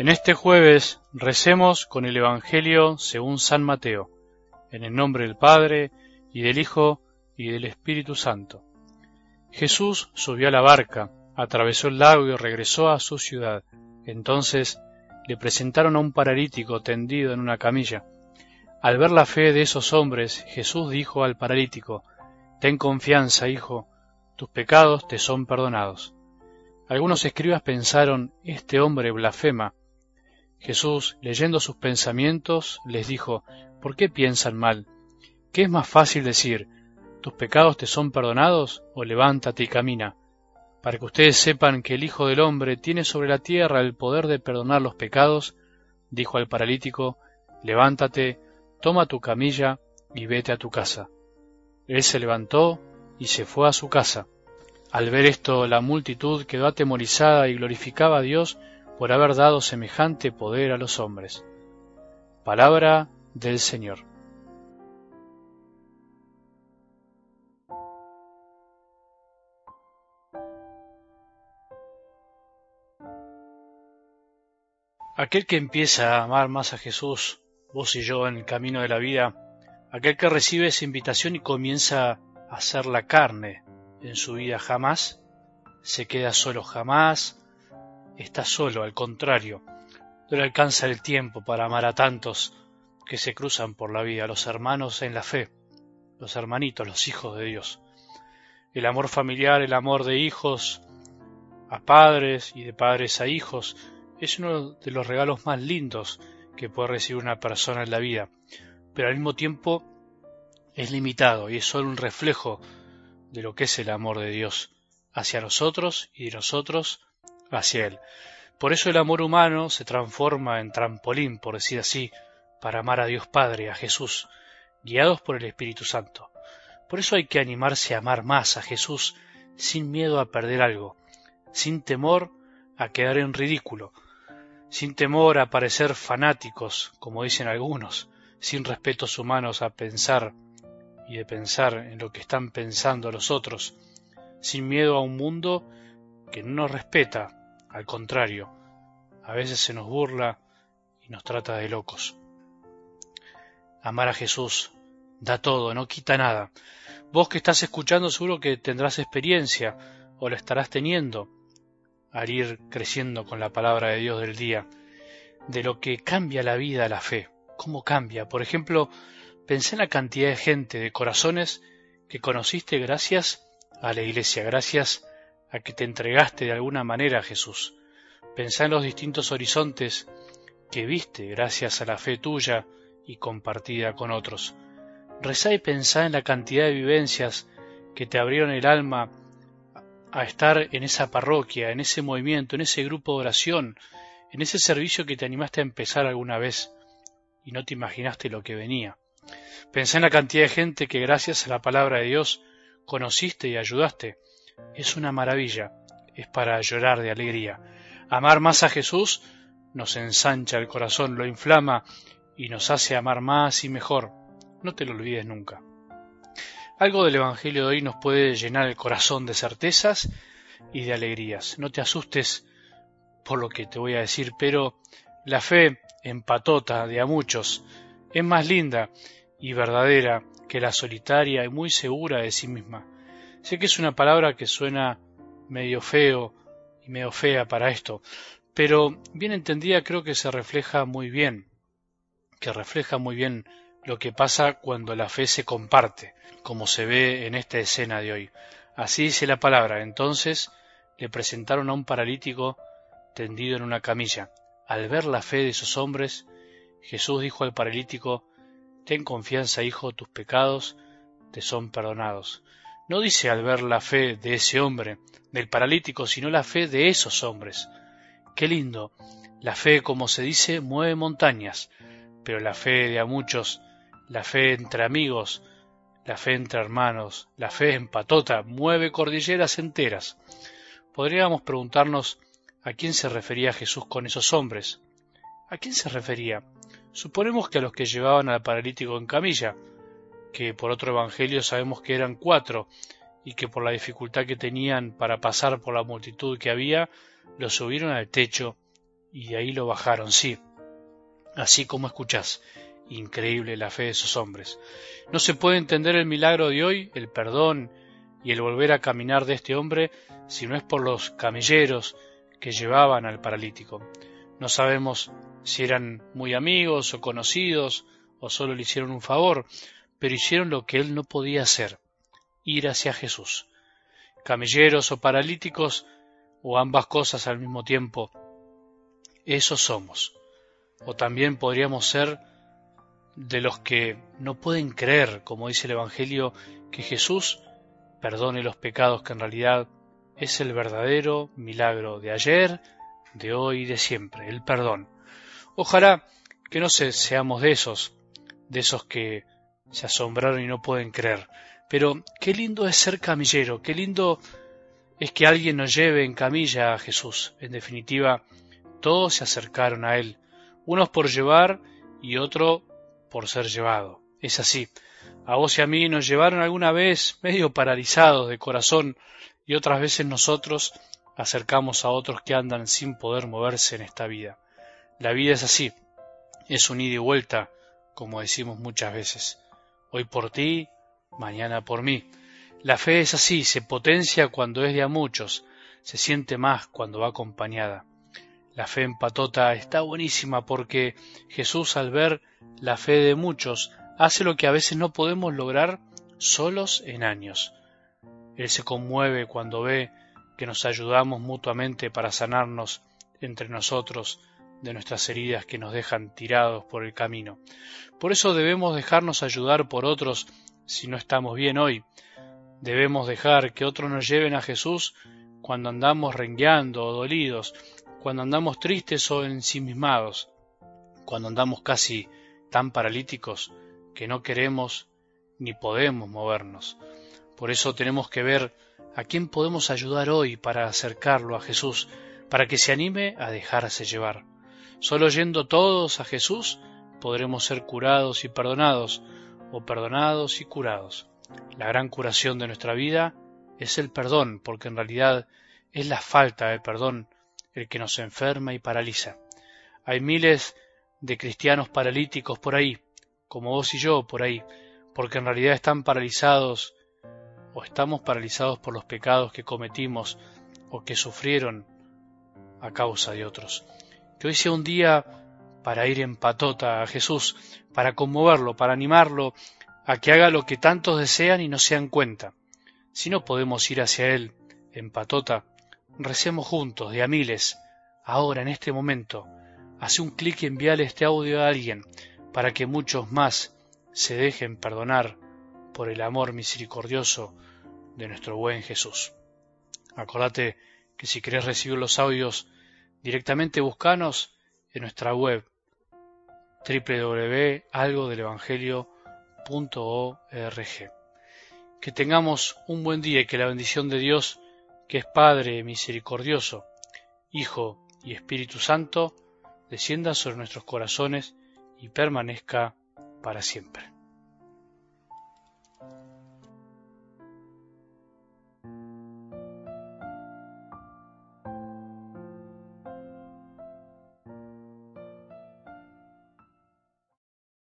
En este jueves recemos con el Evangelio según San Mateo, en el nombre del Padre, y del Hijo, y del Espíritu Santo. Jesús subió a la barca, atravesó el lago y regresó a su ciudad. Entonces le presentaron a un paralítico tendido en una camilla. Al ver la fe de esos hombres, Jesús dijo al paralítico, Ten confianza, hijo, tus pecados te son perdonados. Algunos escribas pensaron, Este hombre blasfema. Jesús, leyendo sus pensamientos, les dijo, ¿por qué piensan mal? ¿Qué es más fácil decir, tus pecados te son perdonados o levántate y camina? Para que ustedes sepan que el Hijo del Hombre tiene sobre la tierra el poder de perdonar los pecados, dijo al paralítico, levántate, toma tu camilla y vete a tu casa. Él se levantó y se fue a su casa. Al ver esto, la multitud quedó atemorizada y glorificaba a Dios por haber dado semejante poder a los hombres. Palabra del Señor. Aquel que empieza a amar más a Jesús, vos y yo, en el camino de la vida, aquel que recibe esa invitación y comienza a hacer la carne en su vida jamás, se queda solo jamás, está solo, al contrario, no le alcanza el tiempo para amar a tantos que se cruzan por la vida, los hermanos en la fe, los hermanitos, los hijos de Dios. El amor familiar, el amor de hijos a padres y de padres a hijos, es uno de los regalos más lindos que puede recibir una persona en la vida, pero al mismo tiempo es limitado y es solo un reflejo de lo que es el amor de Dios hacia nosotros y de nosotros hacia Él. Por eso el amor humano se transforma en trampolín, por decir así, para amar a Dios Padre, a Jesús, guiados por el Espíritu Santo. Por eso hay que animarse a amar más a Jesús sin miedo a perder algo, sin temor a quedar en ridículo, sin temor a parecer fanáticos, como dicen algunos, sin respetos humanos a pensar y de pensar en lo que están pensando los otros, sin miedo a un mundo que no nos respeta, al contrario, a veces se nos burla y nos trata de locos. Amar a Jesús da todo, no quita nada. Vos que estás escuchando seguro que tendrás experiencia o la estarás teniendo al ir creciendo con la palabra de Dios del día, de lo que cambia la vida la fe, cómo cambia. Por ejemplo, pensé en la cantidad de gente, de corazones que conociste gracias a la iglesia, gracias a que te entregaste de alguna manera a Jesús. Pensá en los distintos horizontes que viste gracias a la fe tuya y compartida con otros. Rezá y pensá en la cantidad de vivencias que te abrieron el alma a estar en esa parroquia, en ese movimiento, en ese grupo de oración, en ese servicio que te animaste a empezar alguna vez y no te imaginaste lo que venía. Pensá en la cantidad de gente que gracias a la palabra de Dios conociste y ayudaste, es una maravilla, es para llorar de alegría. Amar más a Jesús nos ensancha el corazón, lo inflama y nos hace amar más y mejor. No te lo olvides nunca. Algo del Evangelio de hoy nos puede llenar el corazón de certezas y de alegrías. No te asustes por lo que te voy a decir, pero la fe empatota de a muchos es más linda y verdadera que la solitaria y muy segura de sí misma. Sé que es una palabra que suena medio feo y medio fea para esto, pero bien entendida creo que se refleja muy bien, que refleja muy bien lo que pasa cuando la fe se comparte, como se ve en esta escena de hoy. Así dice la palabra. Entonces le presentaron a un paralítico tendido en una camilla. Al ver la fe de esos hombres, Jesús dijo al paralítico, Ten confianza, hijo, tus pecados te son perdonados. No dice al ver la fe de ese hombre, del paralítico, sino la fe de esos hombres. Qué lindo. La fe, como se dice, mueve montañas, pero la fe de a muchos, la fe entre amigos, la fe entre hermanos, la fe en patota, mueve cordilleras enteras. Podríamos preguntarnos a quién se refería Jesús con esos hombres. ¿A quién se refería? Suponemos que a los que llevaban al paralítico en camilla, que por otro evangelio sabemos que eran cuatro, y que por la dificultad que tenían para pasar por la multitud que había, los subieron al techo y de ahí lo bajaron, sí, así como escuchás. Increíble la fe de esos hombres. No se puede entender el milagro de hoy, el perdón y el volver a caminar de este hombre, si no es por los camilleros que llevaban al paralítico. No sabemos si eran muy amigos o conocidos o solo le hicieron un favor, pero hicieron lo que él no podía hacer, ir hacia Jesús. Camilleros o paralíticos, o ambas cosas al mismo tiempo, eso somos. O también podríamos ser de los que no pueden creer, como dice el Evangelio, que Jesús perdone los pecados, que en realidad es el verdadero milagro de ayer, de hoy y de siempre, el perdón. Ojalá que no seamos de esos, de esos que se asombraron y no pueden creer. Pero qué lindo es ser camillero, qué lindo es que alguien nos lleve en camilla a Jesús. En definitiva, todos se acercaron a Él, unos por llevar y otro por ser llevado. Es así. A vos y a mí nos llevaron alguna vez medio paralizados de corazón y otras veces nosotros acercamos a otros que andan sin poder moverse en esta vida. La vida es así, es un ida y vuelta, como decimos muchas veces. Hoy por ti, mañana por mí. La fe es así, se potencia cuando es de a muchos, se siente más cuando va acompañada. La fe en patota está buenísima porque Jesús al ver la fe de muchos hace lo que a veces no podemos lograr solos en años. Él se conmueve cuando ve que nos ayudamos mutuamente para sanarnos entre nosotros de nuestras heridas que nos dejan tirados por el camino. Por eso debemos dejarnos ayudar por otros si no estamos bien hoy. Debemos dejar que otros nos lleven a Jesús cuando andamos rengueando o dolidos, cuando andamos tristes o ensimismados, cuando andamos casi tan paralíticos que no queremos ni podemos movernos. Por eso tenemos que ver a quién podemos ayudar hoy para acercarlo a Jesús, para que se anime a dejarse llevar. Solo yendo todos a Jesús podremos ser curados y perdonados, o perdonados y curados. La gran curación de nuestra vida es el perdón, porque en realidad es la falta de perdón el que nos enferma y paraliza. Hay miles de cristianos paralíticos por ahí, como vos y yo por ahí, porque en realidad están paralizados o estamos paralizados por los pecados que cometimos o que sufrieron a causa de otros. Que hoy sea un día para ir en patota a Jesús, para conmoverlo, para animarlo a que haga lo que tantos desean y no se dan cuenta. Si no podemos ir hacia Él en patota, recemos juntos, de a miles, ahora, en este momento. Hace un clic y envíale este audio a alguien para que muchos más se dejen perdonar por el amor misericordioso de nuestro buen Jesús. Acordate que si querés recibir los audios directamente buscanos en nuestra web www.algodelEvangelio.org. Que tengamos un buen día y que la bendición de Dios que es Padre misericordioso, Hijo y Espíritu Santo, descienda sobre nuestros corazones y permanezca para siempre.